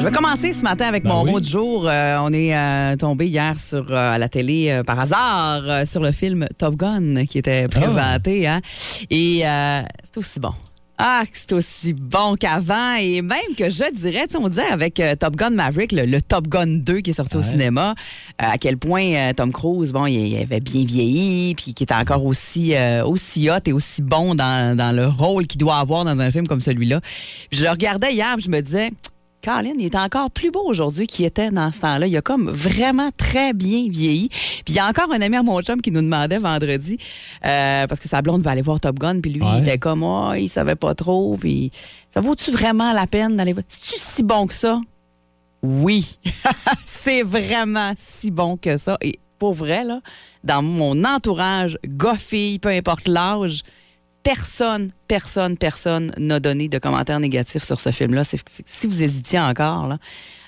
Je vais commencer ce matin avec Ben mon oui. mot du jour. Euh, on est euh, tombé hier sur euh, à la télé par hasard sur le film Top Gun qui était présenté. Hein? Et c'est aussi bon. Ah, c'est aussi bon qu'avant et même que je dirais, tu sais, on disait avec euh, Top Gun Maverick, le, le Top Gun 2 qui est sorti au cinéma, euh, à quel point euh, Tom Cruise, bon, il, il avait bien vieilli, puis qu'il était encore aussi, aussi hot et aussi bon dans, dans le rôle qu'il doit avoir dans un film comme celui-là. Je le regardais hier, je me disais, Colin, il est encore plus beau aujourd'hui qu'il était dans ce temps-là. Il a comme vraiment très bien vieilli. Puis il y a encore un ami à mon chum qui nous demandait vendredi, euh, parce que sa blonde va aller voir Top Gun, puis lui, Ouais. il était comme, oh, il savait pas trop, puis ça vaut-tu vraiment la peine d'aller voir? C'est-tu si bon que ça? Oui, c'est vraiment si bon que ça. Et pour vrai, là, dans mon entourage, gars, fille, peu importe l'âge, personne, personne, personne n'a donné de commentaires négatifs sur ce film-là. Si vous hésitiez encore, là,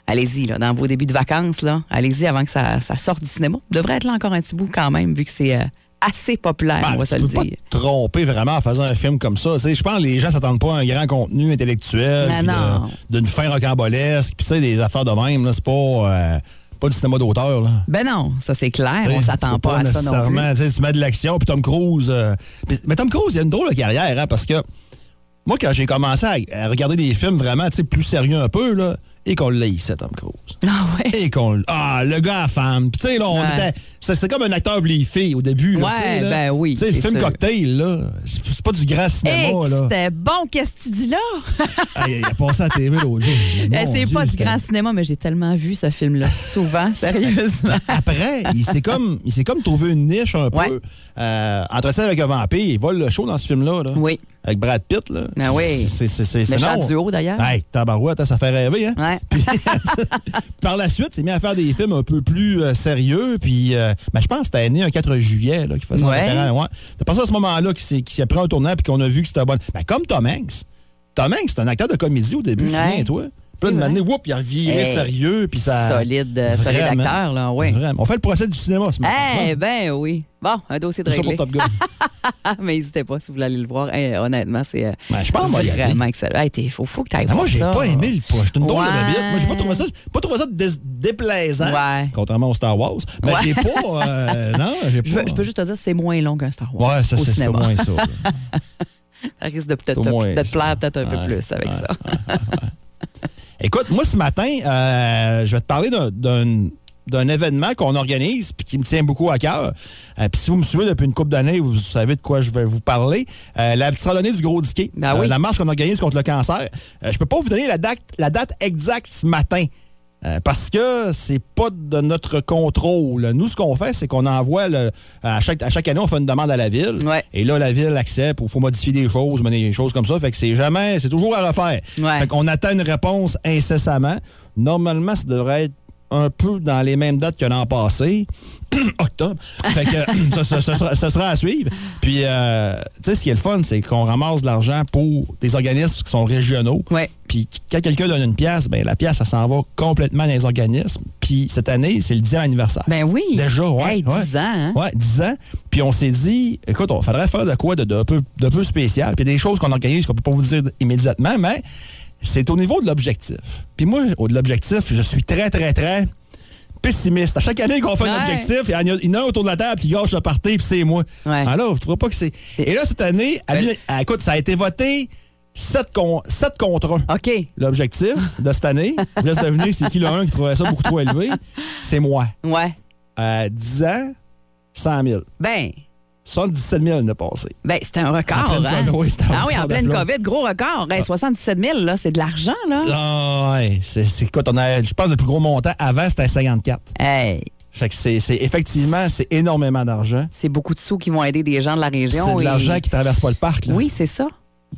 allez-y, là, dans vos débuts de vacances, là, allez-y avant que ça, ça sorte du cinéma. Devrait être là encore un petit bout quand même, vu que c'est euh, assez populaire, Ben, on va se le pas dire. te tromper vraiment en faisant un film comme ça. Je pense que les gens s'attendent pas à un grand contenu intellectuel. Ah, non. D'une fin rocambolesque. Puis des affaires de même. C'est pas, euh, pas du cinéma d'auteur. là. Ben non, ça c'est clair, on s'attend pas, à ça non plus. nécessairement, tu mets de l'action, puis Tom Cruise. euh, mais Tom Cruise, il a une drôle de carrière, hein, parce que moi, quand j'ai commencé à, à regarder des films vraiment plus sérieux un peu, là, et qu'on l'haïssait, Tom Cruise. Ah ouais? Et qu'on. Ah, le gars à femme. Puis, tu sais, là, on Ouais. était. C'était comme un acteur bliffé au début. Là, Ouais, là. ben oui, Tu sais, le film sûr. Cocktail, là, c'est pas du grand Hey, cinéma, là. c'était bon, qu'est-ce que tu dis là? Ah, il a passé à la TV l'autre jour. C'est Dieu, pas du grand cinéma, mais j'ai tellement vu ce film-là souvent, sérieusement. Après, il s'est comme, il s'est comme trouvé une niche un Ouais. peu. Euh, Entretien avec un vampire, il vole le show dans ce film-là. Là, Oui. Avec Brad Pitt. Là. Ah oui. C'est, c'est, c'est, c'est d'ailleurs. Hey, tabarouette, hein, ça fait rêver. Hein? Ouais. Puis, par la suite, c'est mis à faire des films un peu plus euh, sérieux. Puis, euh, ben, je pense que c'était né un 4 juillet là, qu'il faisait Ouais. un ouais. C'est à ce moment-là qu'il s'est, qu'il s'est pris un tournant puis qu'on a vu que c'était bon. Ben, comme Tom Hanks. Tom Hanks, c'est un acteur de comédie au début, Ouais. souviens-toi. Puis là, de m'amener, whoop, il a reviré Hey, sérieux. Puis ça. solide, euh, solide Vraiment. acteur, là, oui. Vraiment. On fait le procès du cinéma ce matin. Eh ben oui. Bon, un dossier de ça pour réglé. Top Gun. Mais n'hésitez pas si vous voulez aller le voir. Eh, honnêtement, c'est euh, Ben, je pense aller. vraiment excellent. T'es- faut, faut que tu ailles Ah, moi, j'ai pas aimé le poche. C'est une drôle de Ouais. bébite. Moi, j'ai pas trouvé ça, pas trouvé ça dés- déplaisant. Ouais. Contrairement au Star Wars. Mais Ouais. j'ai pas. euh, non, j'ai pas. Je, peux juste te dire, c'est moins long qu'un Star Wars. Ouais, ça, au c'est moins ça. Ça risque de te, de te plaire peut-être un peu plus avec ça. Écoute, moi, ce matin, euh, je vais te parler d'un- événement qu'on organise puis qui me tient beaucoup à cœur. Euh, puis si vous me suivez depuis une couple d'années, vous savez de quoi je vais vous parler. Euh, la petite randonnée du Gros Disquet. Ben oui. la marche qu'on organise contre le cancer. Je peux pas vous donner la date, la date exacte ce matin. Euh, parce que c'est pas de notre contrôle. Nous, ce qu'on fait, c'est qu'on envoie le- à chaque à chaque année, on fait une demande à la ville. Ouais. Et là, la ville accepte ou faut modifier des choses, mener des choses comme ça. Fait que c'est jamais, c'est toujours à refaire. Ouais. Fait qu'on attend une réponse incessamment. Normalement, ça devrait être un peu dans les mêmes dates que l'an passé. Octobre. Fait que sera, à suivre. Puis, euh, tu sais, ce qui est le fun, c'est qu'on ramasse de l'argent pour des organismes qui sont régionaux. Ouais. Puis quand quelqu'un donne une pièce, ben la pièce, ça s'en va complètement dans les organismes. Puis cette année, c'est le 10e anniversaire. Ben oui. Déjà, ouais. Hey, 10 ouais. ans, hein? Ouais, 10 ans. Puis on s'est dit, écoute, on faudrait faire de quoi de, de peu, de peu spécial. Puis des choses qu'on organise qu'on peut pas vous dire immédiatement, mais c'est au niveau de l'objectif. Puis moi, au de l'objectif, je suis très, très, très pessimiste. À chaque année qu'on fait un Ouais. objectif, il y en a- il y en a un autour de la table qui gâche le party, puis c'est moi. Ouais. Alors, tu vois pas que c'est. Et là, cette année, Ben- à- écoute, ça a été voté 7, con, 7 contre 1. OK. L'objectif de cette année, je laisse deviner c'est qui le 1 qui trouvait ça beaucoup trop élevé. C'est moi. Ouais. À 10 ans, 100 000. Ben, 77 000 l'année passée. ben c'était un record. En hein? Oui, un ah oui, en pleine. COVID, gros record. Hey, 77 000, là, c'est de l'argent, là. Ah, ouais, c'est quoi? on a- Je pense que le plus gros montant avant, c'était 54. Hey, Fait que c'est c'est- effectivement, c'est énormément d'argent. c'est beaucoup de sous qui vont aider des gens de la région. C'est de et- l'argent qui traverse pas le parc. Là. Oui, c'est ça.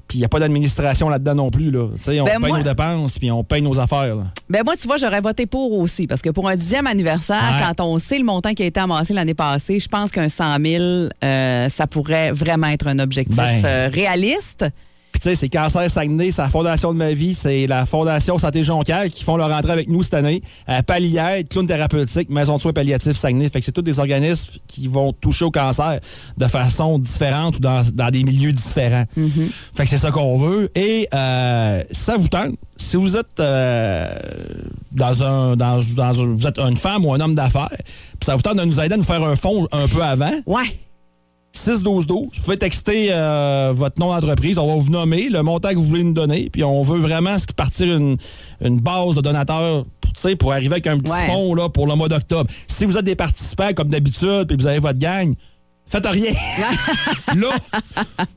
Puis il n'y a pas d'administration là-dedans non plus. Là. On Ben, paye moi- nos dépenses, puis on paye nos affaires. là. Ben moi, tu vois, j'aurais voté pour aussi, parce que pour un dixième anniversaire, Ouais. quand on sait le montant qui a été amassé l'année passée, je pense qu'un 100 000, euh, ça pourrait vraiment être un objectif Ben. euh, réaliste. Sais, c'est Cancer Saguenay, c'est la Fondation de ma vie, c'est la Fondation Santé Jonquière qui font leur entrée avec nous cette année. Euh, Palliaire, Clown Thérapeutique, Maison de soins palliatifs Saguenay. Fait que c'est tous des organismes qui vont toucher au cancer de façon différente ou dans, dans des milieux différents. Fait que c'est ça qu'on veut. Et euh, ça vous tente, si vous êtes euh, dans un, dans, vous êtes une femme ou un homme d'affaires, puis ça vous tente de nous aider à nous faire un fonds un peu avant, Ouais. 6-12-12. Vous pouvez texter euh, votre nom d'entreprise. On va vous nommer le montant que vous voulez nous donner. Puis on veut vraiment partir une, une base de donateurs sais, pour arriver avec un petit Ouais. fonds là, pour le mois d'octobre. Si vous êtes des participants comme d'habitude puis vous avez votre gang, faites rien. là.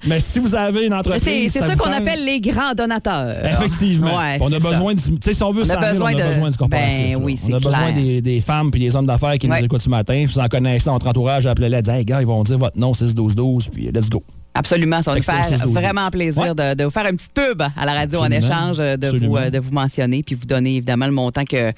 Mais si vous avez une entreprise. c'est ça qu'on appelle les grands donateurs. Effectivement. Ouais, on a besoin du. Tu sais, si on veut On a 100 000, besoin on a de- besoin du corporatif. Ben oui, on a besoin des, des femmes puis des hommes d'affaires qui Ouais. nous écoutent ce matin. Vous en connaissez dans votre entourage, appelez-les, dites Hey, gars, ils vont dire votre nom 6-12-12, puis let's go. Absolument, ça va nous faire 6 12 vraiment plaisir Ouais. de, de vous faire une petite pub à la radio en échange, euh, de vous, Absolument. euh, de vous mentionner, puis vous donner évidemment le montant que,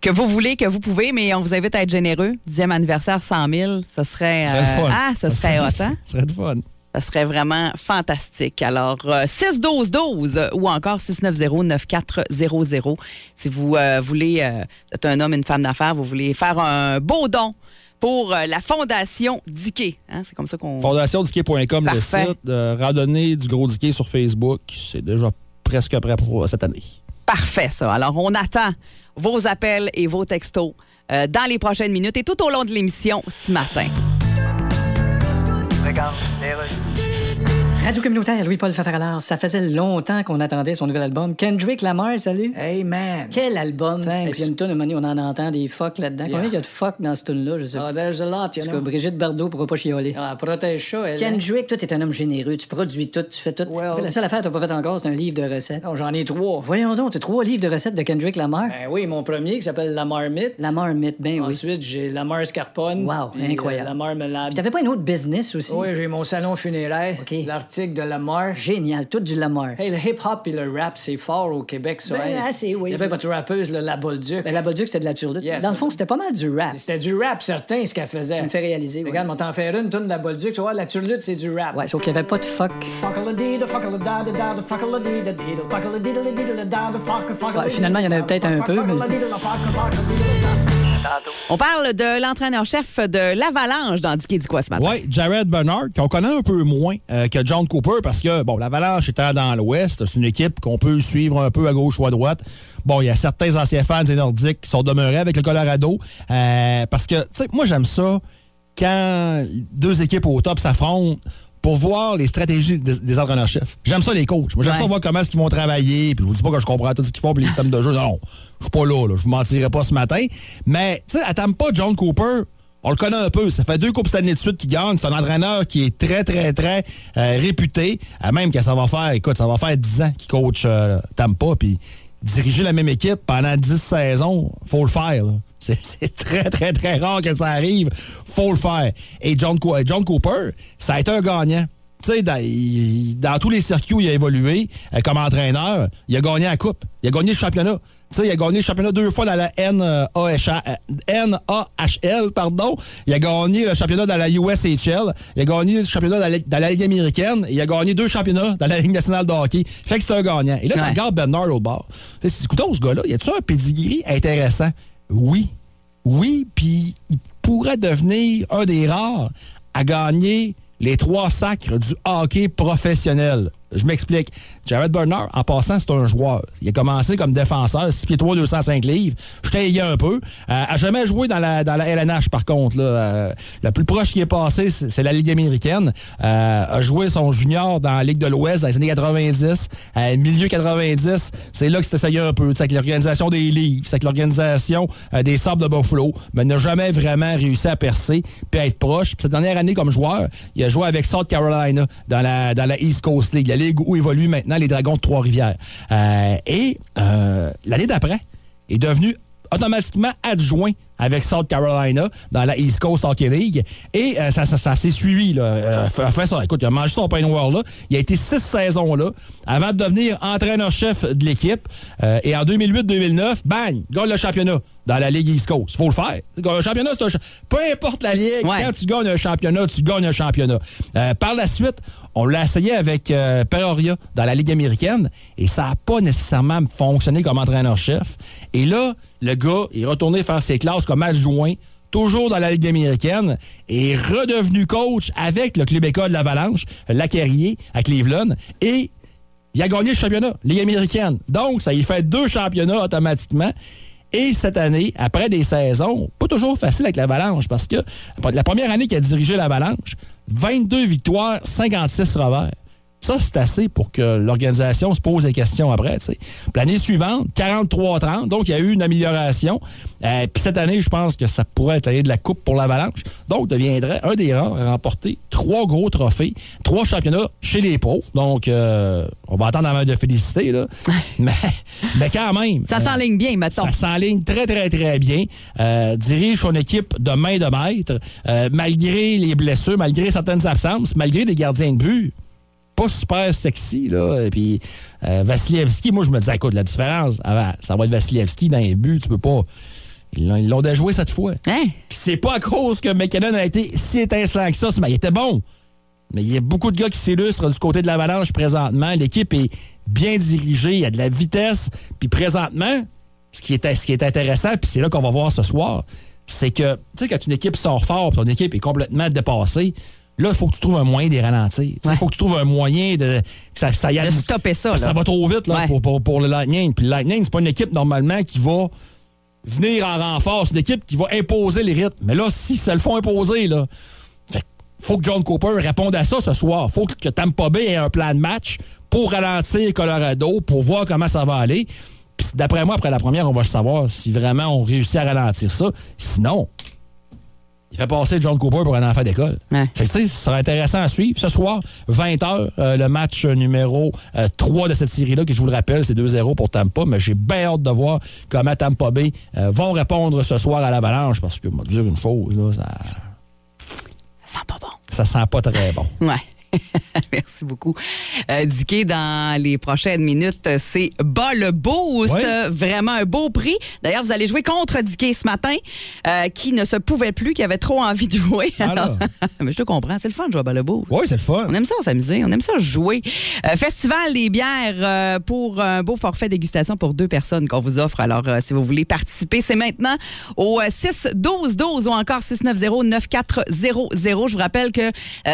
que vous voulez, que vous pouvez, mais on vous invite à être généreux. Dixième anniversaire, 100 000, ce serait... Euh, fun. ah, ce serait hot, hein? Ce serait le fun. Ça serait vraiment fantastique. Alors, 6-12-12 ou encore 690-9400. Si vous euh, voulez, euh, vous êtes un homme, une femme d'affaires, vous voulez faire un beau don pour euh, la Fondation Diquet. Hein, C'est comme ça qu'on... Fondationdisquet.com, le site. Euh, randonnée du Gros Diquet sur Facebook. C'est déjà presque prêt pour euh, cette année. Parfait, ça. Alors, on attend vos appels et vos textos euh, dans les prochaines minutes et tout au long de l'émission ce matin. Radio communautaire Louis-Paul Fafaralard, ça faisait longtemps qu'on attendait son nouvel album. Kendrick Lamar, salut. Hey man. Quel album! Thanks. Et puis il y a une tonne, donné, on en entend des fuck là-dedans. Yeah. Combien il y a de fuck dans ce tune-là, je sais Oh, pas. there's a lot, you Parce que know. Brigitte Bardot pourra pas chialer. Ah, protège ça, elle. Kendrick, toi, t'es un homme généreux. Tu produis tout, tu fais tout. Well- la seule affaire que t'as pas fait encore, c'est un livre de recettes. Oh, j'en ai trois. Voyons donc, t'as trois livres de recettes de Kendrick Lamar? Ben oui, mon premier qui s'appelle La Marmite. La marmite, ben oui. Ensuite, j'ai La Mascarpone. Wow, puis, incroyable. euh, La Marmelade. Puis t'avais pas un autre business aussi? Oui, j'ai mon salon funéraire. OK. De La Mar. Génial, tout du Lamar. Hey, le hip-hop et le rap, c'est fort au Québec, ça. Ben, hey. assez, oui. Il y avait votre rappeuse, là, La Bolduc. Ben, la Bolduc, c'était de la turlute. Yes. Dans le fond, c'était pas mal du rap. C'était du rap, certain, ce qu'elle faisait. Tu me fais réaliser. Regarde, on t'en faire une, tourne de La Bolduc. Tu vois, la turlute, c'est du rap. Ouais, sauf qu'il y avait pas de fuck. Ouais, finalement, il y en avait peut-être un peu, mais- On parle de l'entraîneur-chef de l'Avalanche dans Dicky dit quoi ce matin? Oui, Jared Bernard, qu'on connaît un peu moins euh, que John Cooper, parce que, bon, l'Avalanche étant dans l'Ouest, c'est une équipe qu'on peut suivre un peu à gauche ou à droite. Bon, il y a certains anciens fans des Nordiques qui sont demeurés avec le Colorado, euh, parce que, tu sais, moi, j'aime ça quand deux équipes au top s'affrontent pour voir les stratégies des, des entraîneurs-chefs. J'aime ça les coachs. Moi, j'aime Ouais. ça voir comment est-ce qu'ils vont travailler. Puis je vous dis pas que je comprends tout ce qu'ils font puis les systèmes de jeu. Non, je suis pas là, là. Je vous mentirai pas ce matin. Mais, tu sais, attends pas John Cooper. On le connaît un peu. Ça fait deux coupes cette année de suite qu'il gagne. C'est un entraîneur qui est très, très, très euh, réputé. Euh, même que ça va faire, écoute, ça va faire 10 ans qu'il coach euh, Tampa. Puis diriger la même équipe pendant 10 saisons, faut le faire. là. C'est très, très, très rare que ça arrive. Faut le faire. Et John, euh, John Cooper, ça a été un gagnant. Tu sais, dans, il- dans tous les circuits où il a évolué euh, comme entraîneur, il a gagné la coupe. Il a gagné le championnat. Tu sais, il a gagné le championnat deux fois dans la NAHL, NAHL, pardon. Il a gagné le championnat dans la USHL. Il a gagné le championnat dans la, dans la Ligue américaine. Il a gagné deux championnats dans la Ligue nationale de hockey. Fait que c'est un gagnant. Et là, tu Ouais. regardes Bernard au bord. Tu sais, écoutons, ce gars-là, y a-tu un pedigree intéressant? Oui. Oui, puis il pourrait devenir un des rares à gagner les trois sacres du hockey professionnel. Je m'explique. Jared Bernard, en passant, c'est un joueur. Il a commencé comme défenseur, 6 pieds 3, 205 livres. Je t'ai un peu. Euh, a jamais joué dans la, dans la LNH, par contre. Là. Euh, le plus proche qui est passé, c'est la Ligue américaine. Euh, a joué son junior dans la Ligue de l'Ouest dans les années 90. Euh, milieu 90, c'est là que s'est essayé un peu. C'est avec l'organisation des livres, c'est avec l'organisation des Sables de Buffalo, mais n'a jamais vraiment réussi à percer puis à être proche. Cette dernière année comme joueur, il a joué avec South Carolina dans la, dans la East Coast League, ligue où évoluent maintenant les Dragons de Trois-Rivières. Euh, et euh, l'année d'après, est devenu automatiquement adjoint avec South Carolina dans la East Coast Hockey League. Et euh, ça, ça, ça s'est suivi. Là. Euh, fait- fait ça. Écoute, il a mangé son pain noir là. Il a été six saisons là avant de devenir entraîneur-chef de l'équipe. Euh, et en 2008-2009, bang, gagne le championnat dans la Ligue East Coast. faut le faire. Un championnat, c'est un cha- Peu importe la ligue, Ouais. quand tu gagnes un championnat, tu gagnes un championnat. Par la suite, on l'a essayé avec euh, Peoria dans la Ligue américaine et ça n'a pas nécessairement fonctionné comme entraîneur-chef. Et là, le gars est retourné faire ses classes comme adjoint, toujours dans la Ligue américaine, et est redevenu coach avec le club école de l'Avalanche, Lacarrier, à Cleveland, et il a gagné le championnat, Ligue américaine. Donc, ça y fait deux championnats automatiquement. Et cette année, après des saisons, pas toujours facile avec l'Avalanche, parce que la première année qu'il a dirigé l'Avalanche, 22 victoires, 56 revers. Ça, c'est assez pour que l'organisation se pose des questions après. L'année suivante, 43-30, donc il y a eu une amélioration. Euh, Puis cette année, je pense que ça pourrait être l'année de la Coupe pour l'Avalanche. Donc, deviendrait un des rares à remporter trois gros trophées, trois championnats chez les pros. Donc, euh, on va attendre avant de féliciter, là. mais, mais quand même. Ça euh, s'enligne bien, mettons. ça s'enligne très, très, très bien. Euh, dirige son équipe de main de maître, euh, malgré les blessures, malgré certaines absences, malgré des gardiens de but. Pas super sexy, là. Et puis, euh, moi, je me disais, écoute, la différence, avant, ça va être Vassilievski dans les buts, tu peux pas. Ils l'ont- déjoué cette fois. Hein? Puis c'est pas à cause que McKinnon a été si étincelant que ça, mais il était bon. Mais il y a beaucoup de gars qui s'illustrent du côté de l'Avalanche présentement. L'équipe est bien dirigée, il y a de la vitesse. Puis présentement, ce qui est, ce qui est intéressant, puis c'est là qu'on va voir ce soir, c'est que, tu sais, quand une équipe sort fort, puis ton équipe est complètement dépassée, là, il faut que tu trouves un moyen de les ralentir. Il Ouais. faut que tu trouves un moyen de. ça, ça y De stopper ça, là. Ça va trop vite là, Ouais. pour, pour- pour le Lightning. Puis le Lightning, c'est pas une équipe normalement qui va venir en renfort. C'est une équipe qui va imposer les rythmes. Mais là, si ça le font imposer, là, fait, faut que John Cooper réponde à ça ce soir. faut que Tampa Bay ait un plan de match pour ralentir Colorado, pour voir comment ça va aller. Puis d'après moi, après la première, on va savoir si vraiment on réussit à ralentir ça. Sinon, il fait passer John Cooper pour un enfant d'école. Ouais. Fait que, tu sais, ce sera intéressant à suivre. Ce soir, 20h, le match numéro euh, 3 de cette série-là, que je vous le rappelle, c'est 2-0 pour Tampa, mais j'ai bien hâte de voir comment Tampa Bay euh, vont répondre ce soir à l'Avalanche, parce que, moi, dire une chose, là, ça, Ça sent pas bon. ça sent pas très bon. Ouais. Merci beaucoup. Euh, Dicky, dans les prochaines minutes, c'est bas le boost. Ouais. Vraiment un beau prix. D'ailleurs, vous allez jouer contre Dicky ce matin, euh, qui ne se pouvait plus, qui avait trop envie de jouer. Ah. Alors- mais je te comprends, c'est le fun de jouer à bas le boost. Oui, c'est le fun. On aime ça s'amuser, on aime ça jouer. Euh, Festival des bières euh, pour un beau forfait dégustation pour deux personnes qu'on vous offre. Alors, si vous voulez participer, c'est maintenant au 6-12-12 ou encore 690-9400. Je vous rappelle que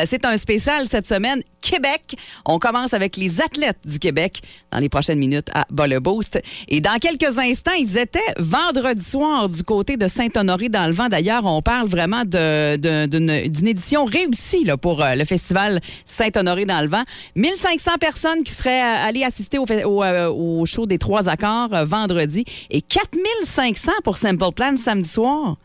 c'est un spécial cette semaine. Québec. On commence avec les athlètes du Québec dans les prochaines minutes à Bas le Boost. Et dans quelques instants, ils étaient vendredi soir du côté de Saint-Honoré dans le vent. D'ailleurs, on parle vraiment d'une édition réussie pour euh, le festival Saint-Honoré dans le vent. 1500 personnes qui seraient euh, allées assister au, euh, au show des trois accords vendredi et 4500 pour Simple Plan samedi soir.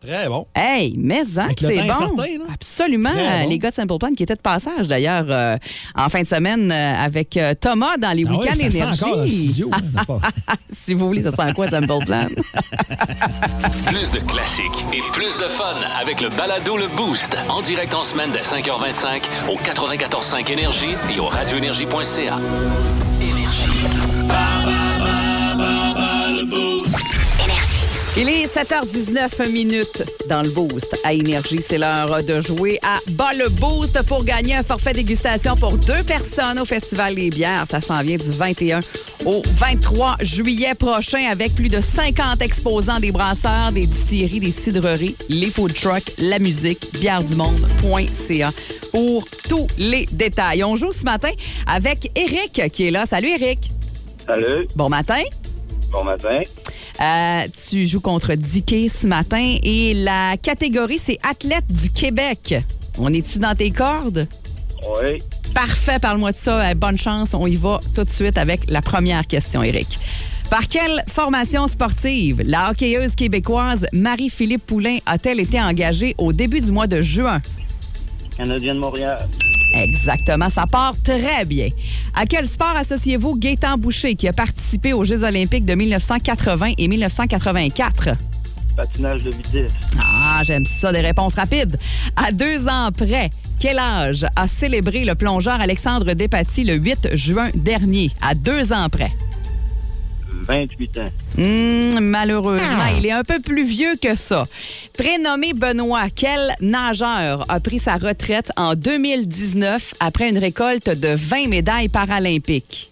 Très bon. Hey, mais hein, c'est bon. incertain, là. Absolument. Bon. Les gars de Simple Plan qui étaient de passage d'ailleurs euh, en fin de semaine euh, avec euh, Thomas dans les Ah ouais, week-ends sent énergie. encore dans le studio, hein, pas? si vous voulez, ça sent quoi Simple Plan? Plus de classiques et plus de fun avec le balado Le Boost. En direct en semaine dès 5h25 au 94.5 Énergie et au radioénergie.ca. Il est 7h19 minutes dans le Boost à Énergie. C'est l'heure de jouer à Bas le Boost pour gagner un forfait dégustation pour deux personnes au Festival des bières. Ça s'en vient du 21 au 23 juillet prochain avec plus de 50 exposants des brasseurs, des distilleries, des cidreries, les food trucks, la musique, bièredumonde.ca pour tous les détails. On joue ce matin avec Eric qui est là. Salut Eric. Salut, Bon matin. bon matin. Euh, tu joues contre Dicky ce matin et la catégorie, c'est athlète du Québec. On est-tu dans tes cordes? Oui, Parfait, parle-moi de ça. Euh, Bonne chance. On y va tout de suite avec la première question, Eric. Par quelle formation sportive la hockeyeuse québécoise Marie-Philippe Poulain a-t-elle été engagée au début du mois de juin? Canadien de Montréal. Exactement, ça part très bien. À quel sport associez-vous Gaétan Boucher qui a participé aux Jeux olympiques de 1980 et 1984? Patinage de vitesse. Ah, j'aime ça, des réponses rapides. À deux ans près, quel âge a célébré le plongeur Alexandre Despatie le 8 juin dernier? À deux ans près. 28 ans. Hum, malheureusement, il est un peu plus vieux que ça. Prénommé Benoît, quel nageur a pris sa retraite en 2019 après une récolte de 20 médailles paralympiques?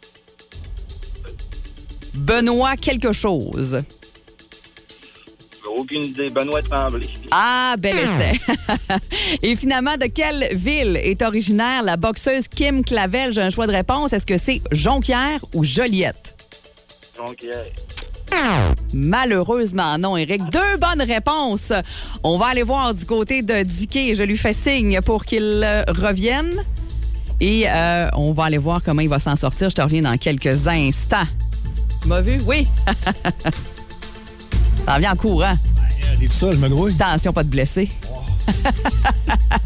Benoît quelque chose. Aucune idée. Benoît Tremblay. Ah, bel essai. Et finalement, de quelle ville est originaire la boxeuse Kim Clavel? J'ai un choix de réponse. Est-ce que c'est Jonquière ou Joliette? Jonquière. Malheureusement, non, Eric. Deux bonnes réponses. On va aller voir du côté de Dicky. Je lui fais signe pour qu'il revienne. Et euh, on va aller voir comment il va s'en sortir. Je te reviens dans quelques instants. Tu m'as vu? Oui. Ça revient en courant. Elle est tout seul, me grouille. Attention, pas de blessés.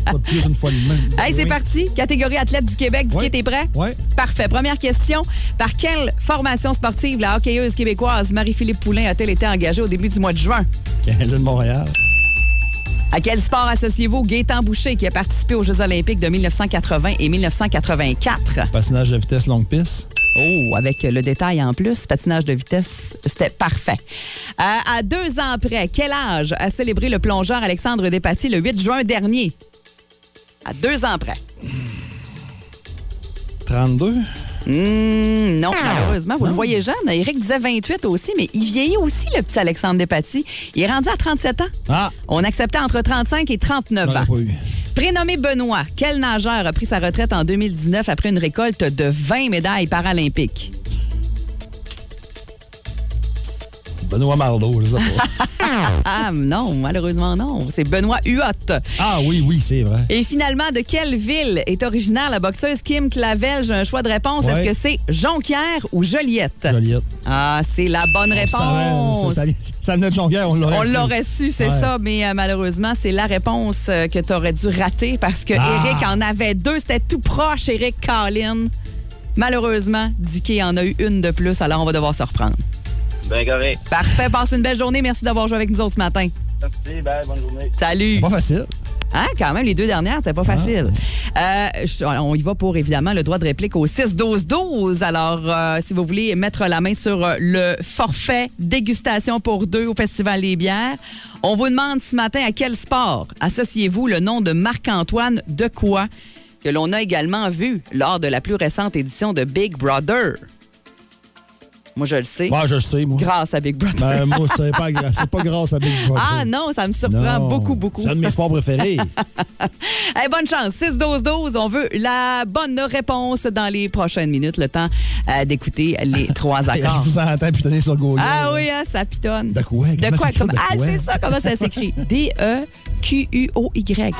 Pas de plus une fois de même. Hey, c'est Oui. parti. Catégorie athlète du Québec. Dicky, Ouais. t'es prêt? Oui. Parfait. Première question. Par quelle formation sportive la hockeyeuse québécoise Marie-Philippe Poulain a-t-elle été engagée au début du mois de juin? Canadien de Montréal. À quel sport associez-vous Gaétan Boucher qui a participé aux Jeux olympiques de 1980 et 1984? Patinage de vitesse longue piste. Oh, avec le détail en plus, patinage de vitesse, c'était parfait. Euh, à deux ans près, quel âge a célébré le plongeur Alexandre Despatie le 8 juin dernier? À deux ans près. 32. Hum, non, malheureusement, vous le voyez jeune. Eric disait 28 aussi, mais il vieillit aussi, le petit Alexandre Despatie. Il est rendu à 37 ans. Ah! On acceptait entre 35 et 39 J'en ai ans. Prénommé Benoît, quel nageur a pris sa retraite en 2019 après une récolte de 20 médailles paralympiques? Benoît Marleau, je sais pas. Ah non, malheureusement non. C'est Benoît Huot. ah oui, oui, c'est vrai. Et finalement, de quelle ville est originaire la boxeuse Kim Clavel? J'ai un choix de réponse. Ouais. Est-ce que c'est Jonquière ou Joliette? Joliette. Ah, c'est la bonne On réponse. savait, ça, venait de Jonquière, on l'aurait On su. l'aurait su, c'est Ouais. ça, mais euh, malheureusement, c'est la réponse euh, que tu aurais dû rater parce que Ah. Eric en avait deux. C'était tout proche, Eric Carlin. Malheureusement, Dicky en a eu une de plus, alors on va devoir se reprendre. Ben correct. Parfait, passe une belle journée. Merci d'avoir joué avec nous autres ce matin. Merci, bye, bonne journée. Salut. Pas facile. Hein, quand même, les deux dernières, c'était pas facile. Euh, je- on y va pour, évidemment, le droit de réplique au 6-12-12. Alors, euh, si vous voulez mettre la main sur euh, le forfait dégustation pour deux au Festival des bières, on vous demande ce matin à quel sport associez-vous le nom de Marc-Antoine de quoi que l'on a également vu lors de la plus récente édition de Big Brother. Moi, je le sais. Moi, je le sais, moi. Grâce à Big Brother. Ben, moi, c'est pas, pas grâce à Big Brother. ah non, ça me surprend Non. beaucoup, beaucoup. C'est un de mes sports préférés. Hey, bonne chance. 6-12-12. On veut la bonne réponse dans les prochaines minutes. Le temps euh, d'écouter les trois je accords. vous entends putonner sur Google. Ah oui, hein, ça pitonne. De quoi? De quoi? Comme... de Ah, quoi? c'est ça, comment ça s'écrit? D-E-Q-U-O-Y.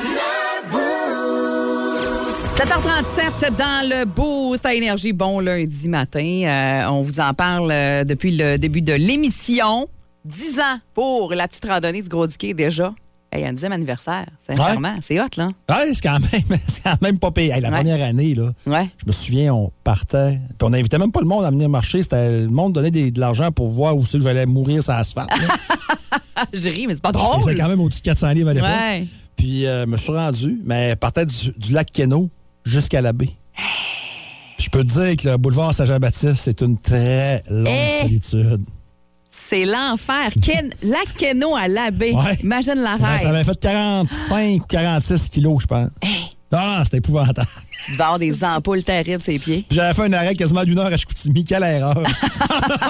7h37 dans le Boost à Énergie. Bon lundi matin. Euh, on vous en parle euh, depuis le début de l'émission. 10 ans pour la petite randonnée du Gros Diquet déjà. Hey, un dixième anniversaire, sincèrement. C'est hot, là. Ouais, c'est quand même, c'est quand même pas payé. Hey, la Ouais. première année, là, Ouais. je me souviens, on partait. Puis on n'invitait même pas le monde à venir marcher. C'était le monde donnait des- de l'argent pour voir où c'est que j'allais mourir sur l'asphalte. je ris, mais c'est pas Je drôle. faisais quand même au-dessus de 400 livres à l'époque. Ouais. Puis euh, me suis rendu, mais partait du, du lac Keno jusqu'à la baie. Je peux te dire que le boulevard Saint-Jean-Baptiste, c'est une très longue Hey! solitude. C'est l'enfer. Ken, la Keno à l'abbé. Ouais. Imagine la rêve. ça avait fait 45 ou 46 kilos, je pense. Ah, c'était épouvantable. Tu vas avoir des ampoules terribles ses pieds. J'avais fait un arrêt quasiment d'une heure à Chicoutimi. Quelle erreur!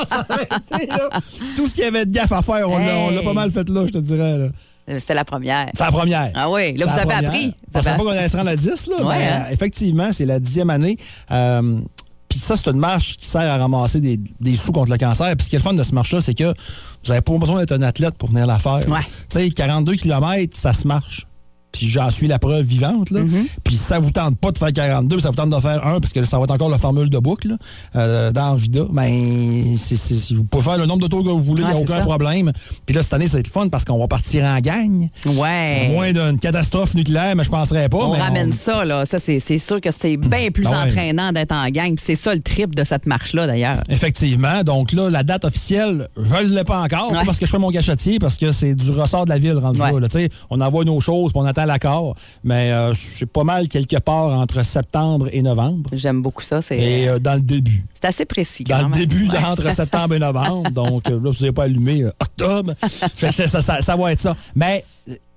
Ça aurait été, là. Tout ce qu'il y avait de gaffe à faire, on l'a- Hey. pas mal fait là, je te dirais. là. C'était la première. C'est la première. Ah oui, là, vous avez première. appris. Je pensais avez- pas qu'on allait se rendre à 10, là, Ouais, mais hein? euh, effectivement, c'est la dixième année. Euh, puis ça, c'est une marche qui sert à ramasser des, des sous contre le cancer. Puis ce qui est le fun de ce marche-là, c'est que vous n'avez pas besoin d'être un athlète pour venir la faire. Ouais. Tu sais, 42 km, ça se marche. Puis j'en suis la preuve vivante. Là. Mm-hmm. Puis ça vous tente pas de faire 42, ça vous tente de faire un, parce que ça va être encore la formule de boucle là, euh, dans Vida, ben, c'est- c'est- vous pouvez faire le nombre de tours que vous voulez, il n'y a aucun ça. problème. Puis là, cette année, c'est le fun parce qu'on va partir en gagne. Ouais. Moins d'une catastrophe nucléaire, mais je penserais pas. On mais ramène ça, là. Ça, c'est c'est sûr que c'est bien plus ouais. entraînant d'être en gang. Puis C'est ça le trip de cette marche-là, d'ailleurs. Effectivement. Donc là, la date officielle, je ne l'ai pas encore. Pas Ouais. parce que je fais mon gâchetier, parce que c'est du ressort de la ville rendu Ouais. là. là. Tu sais, On envoie nos choses, puis on attend l'accord. Mais euh, c'est pas mal quelque part entre septembre et novembre. J'aime beaucoup ça. C'est Et euh, dans le début. c'est assez précis. Dans quand le même. début, Ouais. entre septembre et novembre. Donc euh, là, vous n'avez pas allumé octobre. Fait que ça, ça- ça- ça va être ça. Mais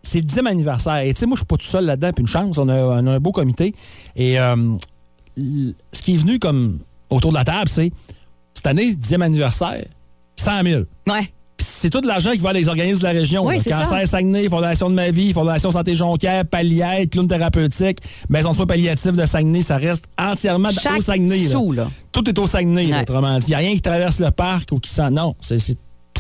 c'est le dixième anniversaire. Et tu sais, moi, je suis pas tout seul là-dedans, puis une chance. On a, on a un beau comité. Et euh, ce qui est venu comme autour de la table, c'est cette année, dixième anniversaire, 100 000. Ouais. C'est tout de l'argent qui va à des organismes de la région. Oui, Cancer. Saguenay, Fondation de ma vie, Fondation Santé Jonquière, Pallière, Clown thérapeutique, Maison de soins palliatifs de Saguenay, ça reste entièrement Chaque au Saguenay. là. sou, là. Tout est au Saguenay, Ouais. autrement dit. Il n'y a rien qui traverse le parc ou qui sent. Non, c'est-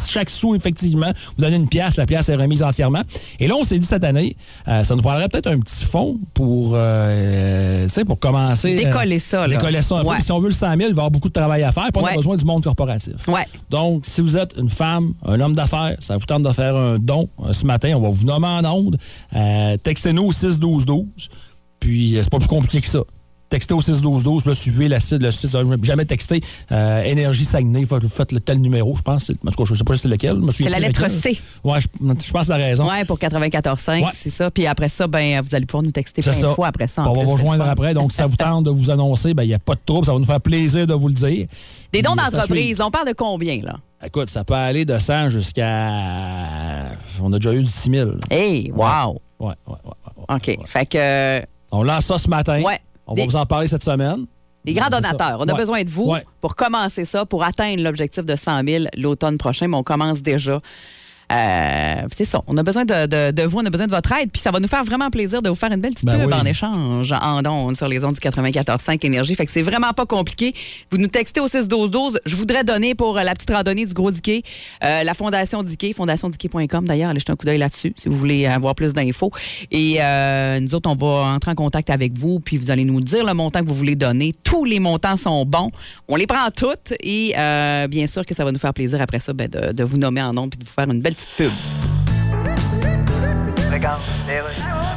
chaque sou, effectivement, vous donnez une pièce, la pièce est remise entièrement. Et là, on s'est dit cette année, euh, ça nous prendrait peut-être un petit fonds pour, euh, pour commencer. euh, Décoller ça, là. Décoller ça un peu. Ouais. Puis si on veut le 100 000, il va y avoir beaucoup de travail à faire. Puis on a besoin du monde corporatif. Ouais. Donc, si vous êtes une femme, un homme d'affaires, ça vous tente de faire un don ce matin, on va vous nommer en onde. Euh, Textez-nous au 6-12-12. Puis, euh, c'est pas plus compliqué que ça. Textez au 6-12-12, là, suivez la site, le site, jamais texter euh, Énergie Saguenay, vous faites- le tel numéro, je pense. En tout cas, je sais pas si c'est lequel. C'est la lettre lequel. C. Ouais, je, je pense que t'as raison. Ouais, pour 94.5, Ouais. c'est ça. Puis après ça, ben, vous allez pouvoir nous texter plein de fois après ça. on va vous rejoindre après. Donc, si ça vous tente de vous annoncer, ben, il n'y a pas de trouble. Ça va nous faire plaisir de vous le dire. Des dons d'entreprise, on parle de combien, là? Écoute, ça peut aller de 100 jusqu'à. On a déjà eu du 6 000. Hey, wow! Ouais, ouais, ouais. ouais, ouais. OK. Fait que On lance ça ce matin. Ouais. On Des- va vous en parler cette semaine. des grands donateurs, on a Ouais. besoin de vous Ouais. pour commencer ça, pour atteindre l'objectif de 100 000 l'automne prochain, mais on commence déjà. Euh, c'est ça. On a besoin de, de- de vous, on a besoin de votre aide, puis ça va nous faire vraiment plaisir de vous faire une belle petite Ben pub oui. en échange en ondes sur les ondes du 94.5 Énergie. Fait que c'est vraiment pas compliqué. Vous nous textez au 6-12-12. Je voudrais donner pour la petite randonnée du Gros Diquet, euh, la Fondation Diquet, fondationdiquet.com d'ailleurs. Allez jeter un coup d'œil là-dessus si vous voulez avoir plus d'infos. Et euh, nous autres, on va entrer en contact avec vous, puis vous allez nous dire le montant que vous voulez donner. Tous les montants sont bons. On les prend toutes et euh, bien sûr que ça va nous faire plaisir après ça ben, de, de vous nommer en nom puis de vous faire une belle It's Tim. Vegan, David.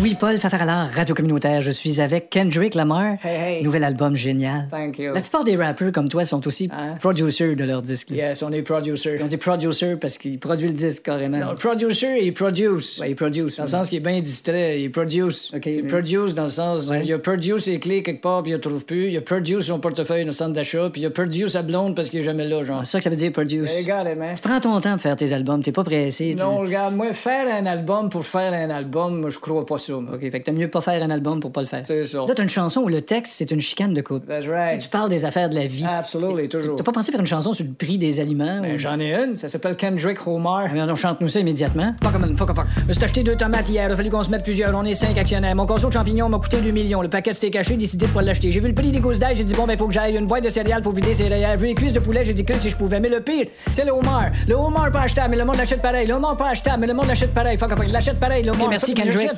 Louis-Paul Fafaralard, radio communautaire. Je suis avec Kendrick Lamar. Hey, hey. Nouvel album génial. Thank you. La plupart des rappeurs comme toi sont aussi Hein? producers de leur disque. Yes, on est producer. On dit producer parce qu'il produit le disque carrément. Non, producer, il produce. Ouais, il produce. Dans le sens qu'il est bien distrait, il produce. OK, Il produce dans le sens, Ouais. il a produce ses clés quelque part puis il ne trouve plus. Il a produce son portefeuille dans le centre d'achat puis il a produce sa blonde parce qu'il est jamais là, genre. Ah, C'est ça que ça veut dire produce. Hey, regarde, man. Tu prends ton temps pour faire tes albums, t'es pas pressé. tu- Non, regarde, moi, faire un album pour faire un album, moi, je crois pas ça. Moi. OK, fait que t'aimes mieux pas faire un album pour pas le faire. C'est ça. Là, t'as une chanson où le texte, c'est une chicane de couple. That's Tu right. parles des affaires de la vie. Absolutely, toujours. T'as pas pensé faire une chanson sur le prix des aliments? Ben, ou- J'en ai une, ça s'appelle Kendrick Homer. Ah, on chante-nous ça immédiatement. Fuck, man, fuck, fuck. Je suis acheté deux tomates hier, il a fallu qu'on se mette plusieurs. On est cinq actionnaires. Mon conso de champignons m'a coûté 2 millions. Le paquet c'était caché, décidé de pas l'acheter. J'ai vu le prix des gousses d'ail, j'ai dit bon, ben, faut que j'aille. Une boîte de céréales pour vider rayères. Vu les cuisses de poulet, j'ai dit que si je pouvais. Mais le pire, c'est le homard. Le homard pas achetable, mais le monde l'achète pareil. Le homard pas achetable, mais le monde l'achète pareil. Fuck, fuck, l'achète pareil, le homard. merci, Kendrick.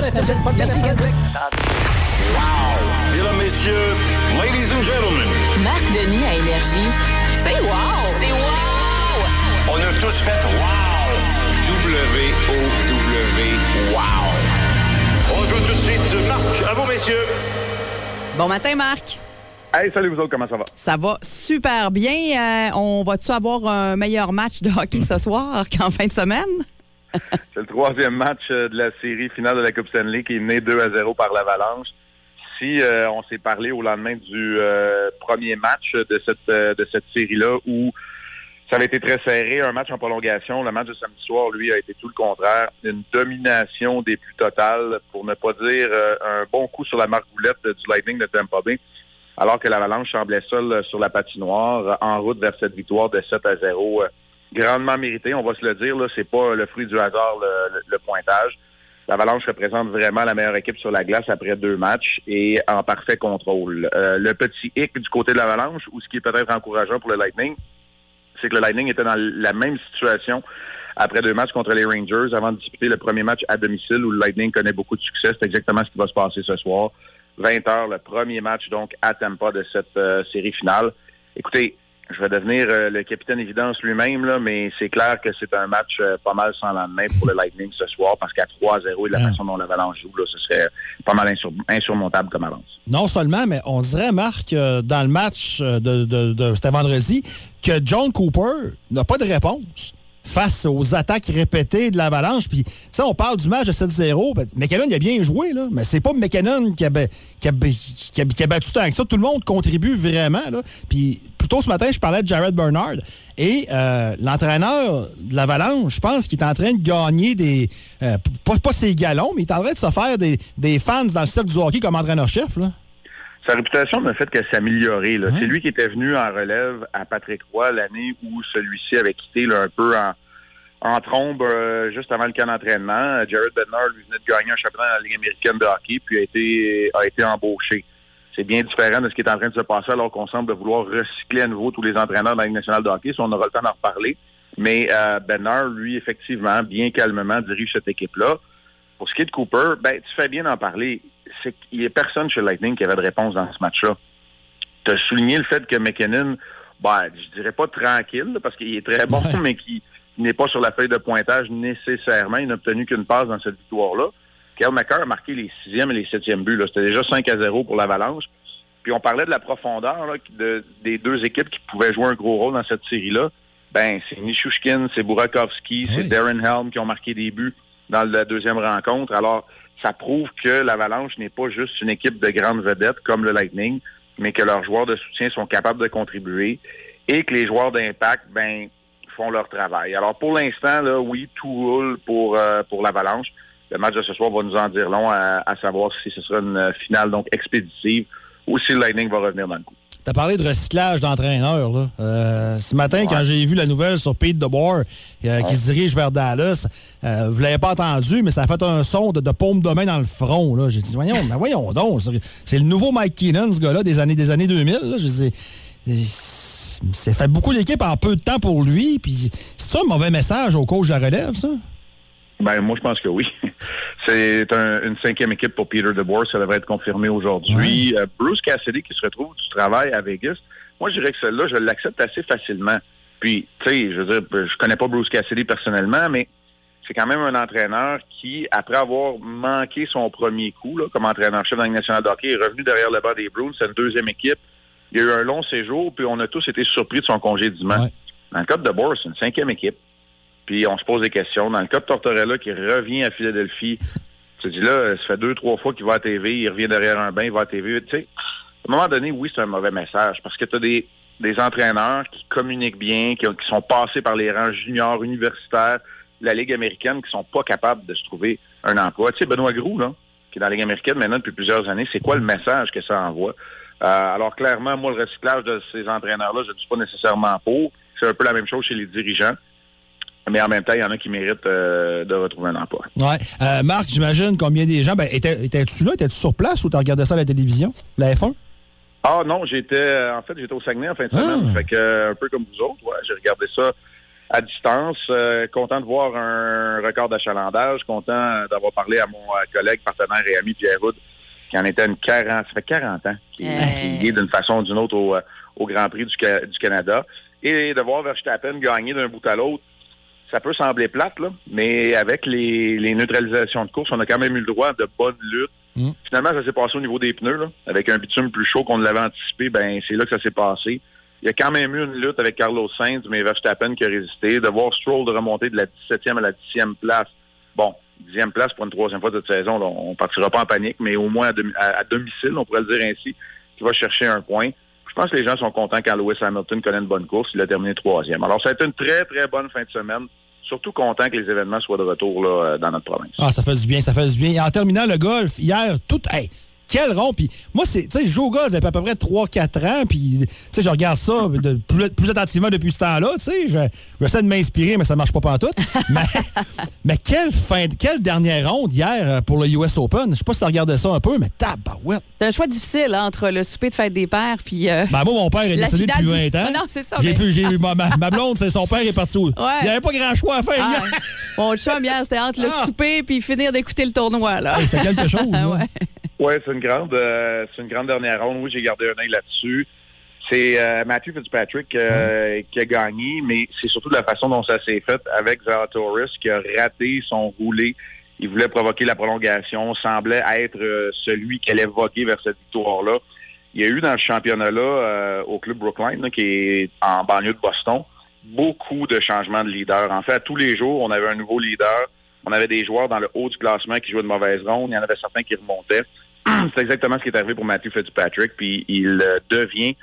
Merci, Kendrick. Mesdames, messieurs, ladies and gentlemen, Marc Denis à Énergie. C'est wow! C'est wow! on a tous fait wow! W-O-W, wow! On joue tout de suite. Marc, à vous, messieurs. Bon matin, Marc. Hey, salut vous autres, comment ça va? Ça va super bien. Euh, on va-tu avoir un meilleur match de hockey ce soir qu'en fin de semaine? C'est le troisième match euh, de la série finale de la Coupe Stanley qui est mené 2 à 0 par l'Avalanche. Si euh, on s'est parlé au lendemain du euh, premier match de cette de cette série-là où Ça avait été très serré, un match en prolongation. Le match de samedi soir, lui, a été tout le contraire. Une domination des plus totales, pour ne pas dire un bon coup sur la margoulette du Lightning de Tampa Bay, alors que l'Avalanche semblait seule sur la patinoire, en route vers cette victoire de 7 à 0. Grandement méritée, on va se le dire. Là, c'est pas le fruit du hasard, le, le- le pointage. L'Avalanche représente vraiment la meilleure équipe sur la glace après deux matchs et en parfait contrôle. Euh, le petit hic du côté de l'Avalanche, ou ce qui est peut-être encourageant pour le Lightning, c'est que le Lightning était dans la même situation après deux matchs contre les Rangers avant de disputer le premier match à domicile où le Lightning connaît beaucoup de succès. C'est exactement ce qui va se passer ce soir. 20 heures, le premier match donc à Tampa de cette euh, série finale. Écoutez, je vais devenir euh, le capitaine évidence lui-même, là, mais c'est clair que c'est un match euh, pas mal sans lendemain pour le Lightning ce soir parce qu'à 3-0 et de la façon dont l'Avalanche joue, là, ce serait pas mal insur- insurmontable comme avance. Non seulement, mais on dirait, Marc, euh, dans le match de, de, de- c'était vendredi, que John Cooper n'a pas de réponse face aux attaques répétées de l'Avalanche. Puis, sais, on parle du match de 7-0. Ben, McKinnon, a bien joué, là, mais c'est pas McKinnon qui a, battu tant que ça. Tout le monde contribue vraiment. Là. Puis, ce matin, je parlais de Jared Bernard. Et euh, l'entraîneur de l'Avalanche, je pense qu'il est en train de gagner des... euh, pas, pas ses galons, mais il est en train de se faire des, fans dans le cercle du hockey comme entraîneur-chef. Sa réputation ne fait que s'améliorer. C'est lui qui était venu en relève à Patrick Roy l'année où celui-ci avait quitté là, un peu en, en trombe euh, juste avant le camp d'entraînement. Jared Bednar lui venait de gagner un championnat dans la Ligue américaine de hockey puis a été, a été embauché. C'est bien différent de ce qui est en train de se passer alors qu'on semble vouloir recycler à nouveau tous les entraîneurs de la Ligue nationale de hockey. Si on aura le temps d'en reparler. Mais euh, Bednar, lui, effectivement, bien calmement, dirige cette équipe-là. Pour ce qui est de Cooper, ben, tu fais bien d'en parler. C'est qu'il n'y a personne chez Lightning qui avait de réponse dans ce match-là. Tu as souligné le fait que McKinnon, ben, je dirais pas tranquille, parce qu'il est très bon, mais qui n'est pas sur la feuille de pointage nécessairement. Il n'a obtenu qu'une passe dans cette victoire-là. Kyle McCarr a marqué les sixième et les septièmes buts. C'était déjà 5 à 0 pour l'Avalanche. Puis on parlait de la profondeur là, de- des deux équipes qui pouvaient jouer un gros rôle dans cette série-là. Ben, c'est Nishushkin, c'est Burakovsky, c'est Darren Helm qui ont marqué des buts dans la deuxième rencontre. Alors, ça prouve que l'Avalanche n'est pas juste une équipe de grandes vedettes comme le Lightning, mais que leurs joueurs de soutien sont capables de contribuer et que les joueurs d'impact, ben, font leur travail. Alors, pour l'instant, là, oui, tout roule pour, euh, pour l'Avalanche. Le match de ce soir va nous en dire long à, à savoir si ce sera une finale donc expéditive ou si le Lightning va revenir dans le coup. T'as parlé de recyclage d'entraîneurs. là. Euh, ce matin, quand j'ai vu la nouvelle sur Pete DeBoer euh, qui se dirige vers Dallas, euh, vous l'avez pas entendu, mais ça a fait un son de, de paume de main dans le front. là. J'ai dit, voyons, mais voyons donc. c'est- le nouveau Mike Keenan, ce gars-là, des années, des années 2000. là. J'ai dit, c'est fait beaucoup d'équipes en peu de temps pour lui. Puis c'est ça un mauvais message au coach de la relève, ça? Ben, moi, je pense que oui. C'est un- une cinquième équipe pour Peter DeBoer. Ça devrait être confirmé aujourd'hui. Euh, Bruce Cassidy, qui se retrouve du travail à Vegas, moi, je dirais que celle-là, je l'accepte assez facilement. Puis, tu sais, je veux dire, je connais pas Bruce Cassidy personnellement, mais c'est quand même un entraîneur qui, après avoir manqué son premier coup là, comme entraîneur-chef dans nationale de hockey, est revenu derrière le banc des Bruins. C'est une deuxième équipe. Il y a eu un long séjour, puis on a tous été surpris de son congédiement. Dans le cas de DeBoer, c'est une cinquième équipe. Puis on se pose des questions. Dans le cas de Tortorella qui revient à Philadelphie, tu te dis là, ça fait deux, trois fois qu'il va à TV, il revient derrière un bain, il va à TV. Tu sais, à un moment donné, oui, c'est un mauvais message parce que tu as des, des entraîneurs qui communiquent bien, qui, qui sont passés par les rangs juniors, universitaires, la Ligue américaine, qui sont pas capables de se trouver un emploi. Tu sais, Benoît Groux, là, qui est dans la Ligue américaine maintenant depuis plusieurs années, c'est quoi le message que ça envoie? Euh, alors clairement, moi, le recyclage de ces entraîneurs-là, je ne suis pas nécessairement pour. C'est un peu la même chose chez les dirigeants. Mais en même temps, il y en a qui méritent euh, de retrouver un emploi. Ouais. Euh, Marc, j'imagine combien des gens. Ben, étais- étais-tu là? Étais-tu sur place ou t'as regardé ça à la télévision? La F1? Ah non, j'étais en fait j'étais au Saguenay en fin de semaine. Fait que euh, un peu comme vous autres, ouais, j'ai regardé ça à distance. Euh, content de voir un record d'achalandage, content d'avoir parlé à mon euh, collègue, partenaire et ami Pierre Houd, qui en était une 40, ça fait 40 ans qu'il est lié d'une façon ou d'une autre au, euh, au Grand Prix du, du Canada. Et de voir Verstappen gagner d'un bout à l'autre, ça peut sembler plate, là, mais avec les, les neutralisations de course, on a quand même eu le droit de bonnes luttes. Finalement, ça s'est passé au niveau des pneus, là, avec un bitume plus chaud qu'on ne l'avait anticipé. Ben, c'est là que ça s'est passé. Il y a quand même eu une lutte avec Carlos Sainz, mais Verstappen qui a résisté. De voir Stroll de remonter de la 17e à la 10e place. Bon, 10e place pour une troisième fois de cette saison, là, on partira pas en panique, mais au moins à, demi- à- à domicile, on pourrait le dire ainsi, qui va chercher un point. Je pense que les gens sont contents quand Lewis Hamilton connaît une bonne course. Il a terminé troisième. Alors, ça a été une très, très bonne fin de semaine. Surtout content que les événements soient de retour là, euh, dans notre province. Ah, ça fait du bien, ça fait du bien. Et en terminant le golf, hier, tout. Hey, quel rond! Puis moi, c'est, tu sais, je joue au golf depuis à peu près 3-4 ans, puis tu sais, je regarde ça de plus, plus attentivement depuis ce temps-là, tu sais. Je, j'essaie de m'inspirer, mais ça marche pas pantoute. mais, mais quelle fin, quelle dernière ronde hier euh, pour le US Open? Je sais pas si tu regardé ça un peu, mais tabarouette! C'est un choix difficile hein, entre le souper de fête des pères puis. euh, Ben, moi, mon père est décédé depuis du- 20 ans. Non, c'est ça, J'ai mais- plus, j'ai, ma, ma- blonde, c'est son père est parti au. Il n'y avait pas grand choix à faire Ah, hier. mon chum, hier, c'était entre le Ah. souper puis finir d'écouter le tournoi. là. Hey, c'était quelque chose, là. ouais. Oui, c'est une grande euh, c'est une grande dernière ronde. Oui, j'ai gardé un œil là-dessus. C'est euh, Matthew Fitzpatrick euh, qui a gagné, mais c'est surtout de la façon dont ça s'est fait avec Zalatoris qui a raté son roulé. Il voulait provoquer la prolongation, semblait être euh, celui qui allait voguer vers cette victoire-là. Il y a eu dans le championnat-là, euh, au club Brookline, là, qui est en banlieue de Boston, beaucoup de changements de leader. En fait, à tous les jours, on avait un nouveau leader. On avait des joueurs dans le haut du classement qui jouaient de mauvaise ronde. Il y en avait certains qui remontaient. c'est exactement ce qui est arrivé pour Matthew Fitzpatrick. Puis il euh, devient,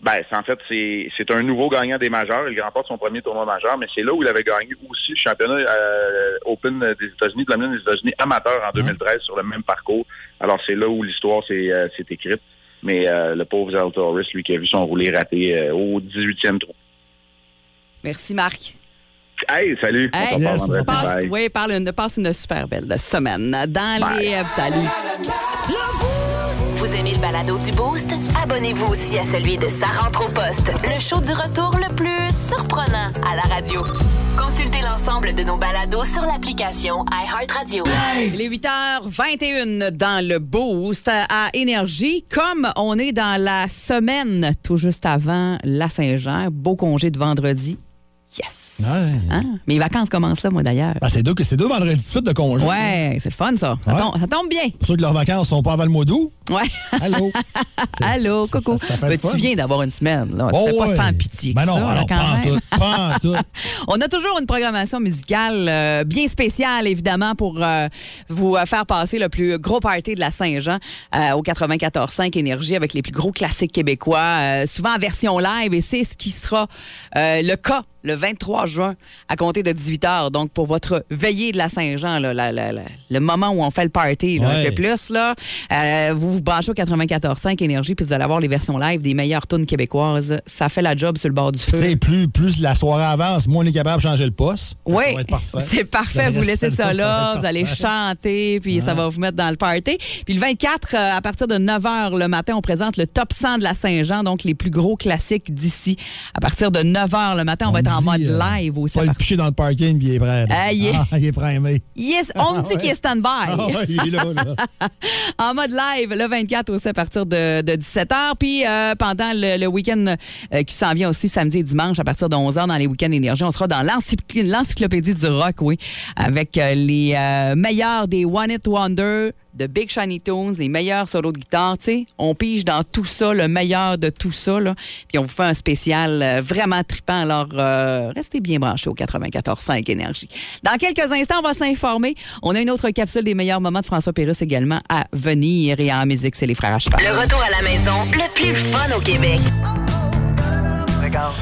ben, c'est- en fait, c'est un nouveau gagnant des majeurs. Il remporte son premier tournoi majeur, mais c'est là où il avait gagné aussi le championnat euh, Open des États-Unis, de la des États-Unis amateur en 2013 sur le même parcours. Alors c'est là où l'histoire s'est euh, écrite. Mais euh, le pauvre Zalatoris, lui, qui a vu son roulé raté euh, au 18e trou. Merci, Marc. Hey, salut! Hey, On se reparle vendredi. passe, oui, parle une, passe une super belle semaine. Dans les. euh, Salut. Vous aimez le balado du Boost? Abonnez-vous aussi à celui de Sa rentre au poste, le show du retour le plus surprenant à la radio. Consultez l'ensemble de nos balados sur l'application iHeartRadio. Il est 8h21 dans le Boost à Énergie. Comme on est dans la semaine tout juste avant la Saint-Jean, beau congé de vendredi. Yes! Ouais. Hein? Mes vacances commencent là, moi, d'ailleurs. Ben, c'est deux, c'est deux vendredis de suite de congé. Ouais, c'est le fun, ça. Ça, tombe, ça tombe bien. Pour ceux que leurs vacances sont pas avant le mois d'août. Ouais. Allô? Allô, coucou. ça- Ben, tu viens d'avoir une semaine, là. Tu Oh, fais pas ouais. tant pitié que Ben non, ça, là, alors, quand pas en même. tout, en tout. On a toujours une programmation musicale euh, bien spéciale, évidemment, pour euh, vous euh, faire passer le plus gros party de la Saint-Jean euh, au 94.5 Énergie avec les plus gros classiques québécois, souvent en version live. Et c'est ce qui sera le cas le 23 juin à compter de 18 h. Donc, pour votre veillée de la Saint-Jean, là, la- la- la- le moment où on fait le party là, un peu plus, là, euh, vous vous branchez au 94.5 Énergie puis vous allez avoir les versions live des meilleures tunes québécoises. Ça fait la job sur le bord du feu. Sais, plus, plus la soirée avance, moins on est capable de changer le poste. Oui, c'est parfait. Vous laissez ça là, vous allez chanter, puis ça va vous mettre dans le party. Puis le 24, euh, à partir de 9 h le matin, on présente le top 100 de la Saint-Jean, donc les plus gros classiques d'ici. À partir de 9 h le matin, on, va être en dit, mode euh, live aussi. Pas le picher dans le parking, puis il est prêt. Ah, il est- Ah, il est primé. Yes, on me dit Ah, qu'il est stand-by. Ah, ouais, il est là, là. en mode live le 24 aussi à partir de, 17h. Puis euh, pendant le, le week-end euh, qui s'en vient aussi samedi et dimanche à partir de 11h dans les week-ends énergie, on sera dans l'encycl- l'encyclopédie du rock, oui, avec euh, les meilleurs des One It Wonder, de Big Shiny Tunes, les meilleurs solos de guitare, tu sais. On pige dans tout ça, le meilleur de tout ça, là. Puis on vous fait un spécial euh, vraiment trippant. Alors, euh, restez bien branchés au 94.5 Énergie. Dans quelques instants, on va s'informer. On a une autre capsule des meilleurs moments de François Pérusse également à venir. Et en musique, c'est les frères à cheval. Le retour à la maison, le plus fun au Québec. Regarde,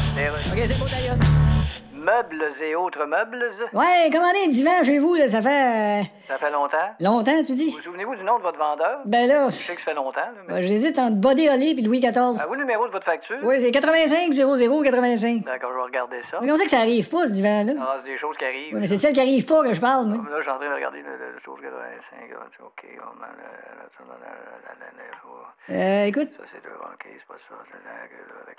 OK, c'est beau, d'ailleurs. Meubles et autres meubles. Ouais, commandez un divan chez vous, là, ça fait. euh, Ça fait longtemps. longtemps, tu dis? Vous souvenez-vous du nom de votre vendeur? Ben là, Je sais que ça fait longtemps, là, mais... ben, j'hésite entre Body Holly et Louis XIV. Avez-vous le numéro de votre facture? Oui, c'est 85 00 85. D'accord, je vais regarder ça. Mais comment ça que ça arrive pas, ce divan-là? Ah, c'est des choses qui arrivent. Mais c'est celle qui arrive pas que je parle, moi. Là, je suis en train de regarder le, le, le chose 85. OK, on a le- le- le- le- le- le- Euh, écoute, Ça, c'est le- OK, c'est pas ça. c'est la- avec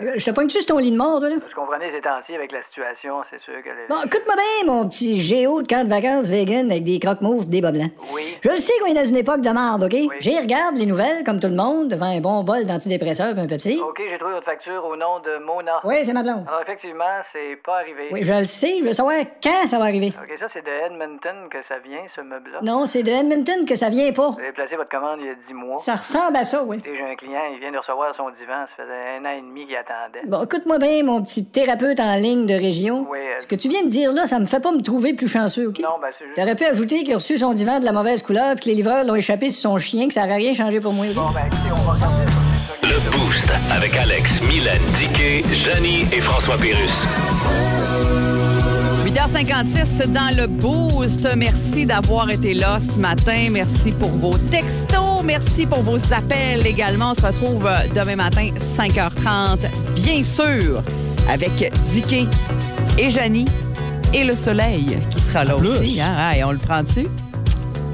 la- la- je te pogne-tu sur ton lit de mort, toi, là? Vous comprenez, ces temps-ci, avec la situation, c'est sûr que... le- Bon, écoute-moi bien, mon petit géo de camp de vacances vegan avec des croque-mauves, des bas blancs. Oui. Je le sais qu'on est dans une époque de merde, OK? J'y regarde les nouvelles, comme tout le monde, devant un bon bol d'antidépresseurs et un Pepsi. OK, j'ai trouvé votre facture au nom de Mona. Oui, c'est ma blonde. Alors, effectivement, c'est pas arrivé. Oui, je le sais, je veux savoir quand ça va arriver. OK, ça, c'est de Edmonton que ça vient, ce meuble-là. Non, c'est de Edmonton que ça vient pas. Vous avez placé votre commande il y a 10 mois. Ça ressemble à ça, oui. J'ai un client, il vient de recevoir son divan. Ça faisait un an et demi qu'il attendait. Bon, écoute-moi bien, mon petit thérapeute en ligne de région. Oui, euh, Ce que tu viens de dire là, ça me fait pas me trouver plus chanceux, OK? Non, ben, c'est juste... T'aurais pu ajouter qu'il a reçu son divan de la mauvaise couleur puis que les livreurs l'ont échappé sur son chien, que ça n'aurait rien changé pour moi. OK? Bon, ben, écoutez, on va regarder ça. Le Boost avec Alex, Mylène, Diquet, Janie et François Pérus. 8h56 dans le Boost. Merci d'avoir été là ce matin. Merci pour vos textos. Merci pour vos appels également. On se retrouve demain matin, 5h30, bien sûr, avec Dicky et Janie et le soleil qui sera là plus. aussi. hein. Ah, et on le prend dessus?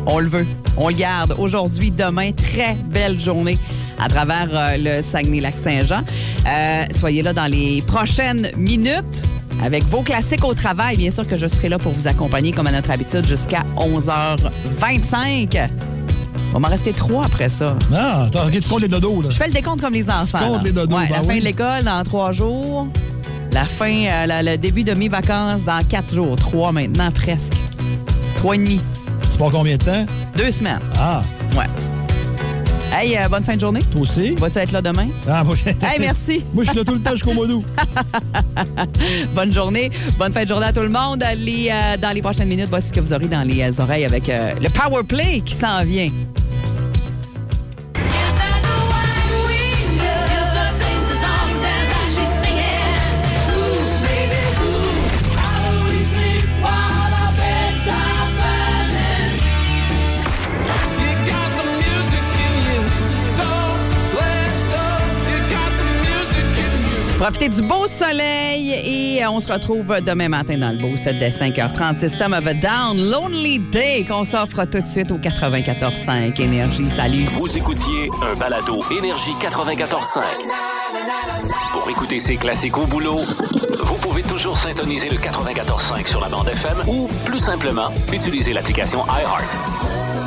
On le veut. On le garde aujourd'hui, demain. Très belle journée à travers euh, le Saguenay-Lac-Saint-Jean. Euh, soyez là dans les prochaines minutes avec vos classiques au travail. Bien sûr que je serai là pour vous accompagner comme à notre habitude jusqu'à 11h25. Il va m'en rester trois après ça. Ah, attends, OK, tu comptes les dodos, là. Je fais le décompte comme les enfants. comptes là. les dodos, Ouais, ben la fin oui. de l'école dans trois jours. La fin, euh, la- le début de mes vacances dans quatre jours. Trois maintenant, presque. Trois et demi. Tu pars combien de temps? Deux semaines. Ah, Ouais. Hey, euh, bonne fin de journée. toi aussi? Vas-tu être là demain? Ah, moi, Hey, merci. moi, je suis là tout le temps jusqu'au mois d'août. Bonne journée. Bonne fin de journée à tout le monde. Les, euh, dans les prochaines minutes, voici ce que vous aurez dans les euh, oreilles avec euh, le Power Play qui s'en vient. Profitez du beau soleil et euh, on se retrouve demain matin dans le beau set dès 5h30. System of a Down, Lonely Day qu'on s'offre tout de suite au 94.5 Énergie. Salut. Vous écoutiez un balado Énergie 94.5. Pour écouter ces classiques au boulot, vous pouvez toujours syntoniser le 94.5 sur la bande FM ou, plus simplement, utiliser l'application iHeart.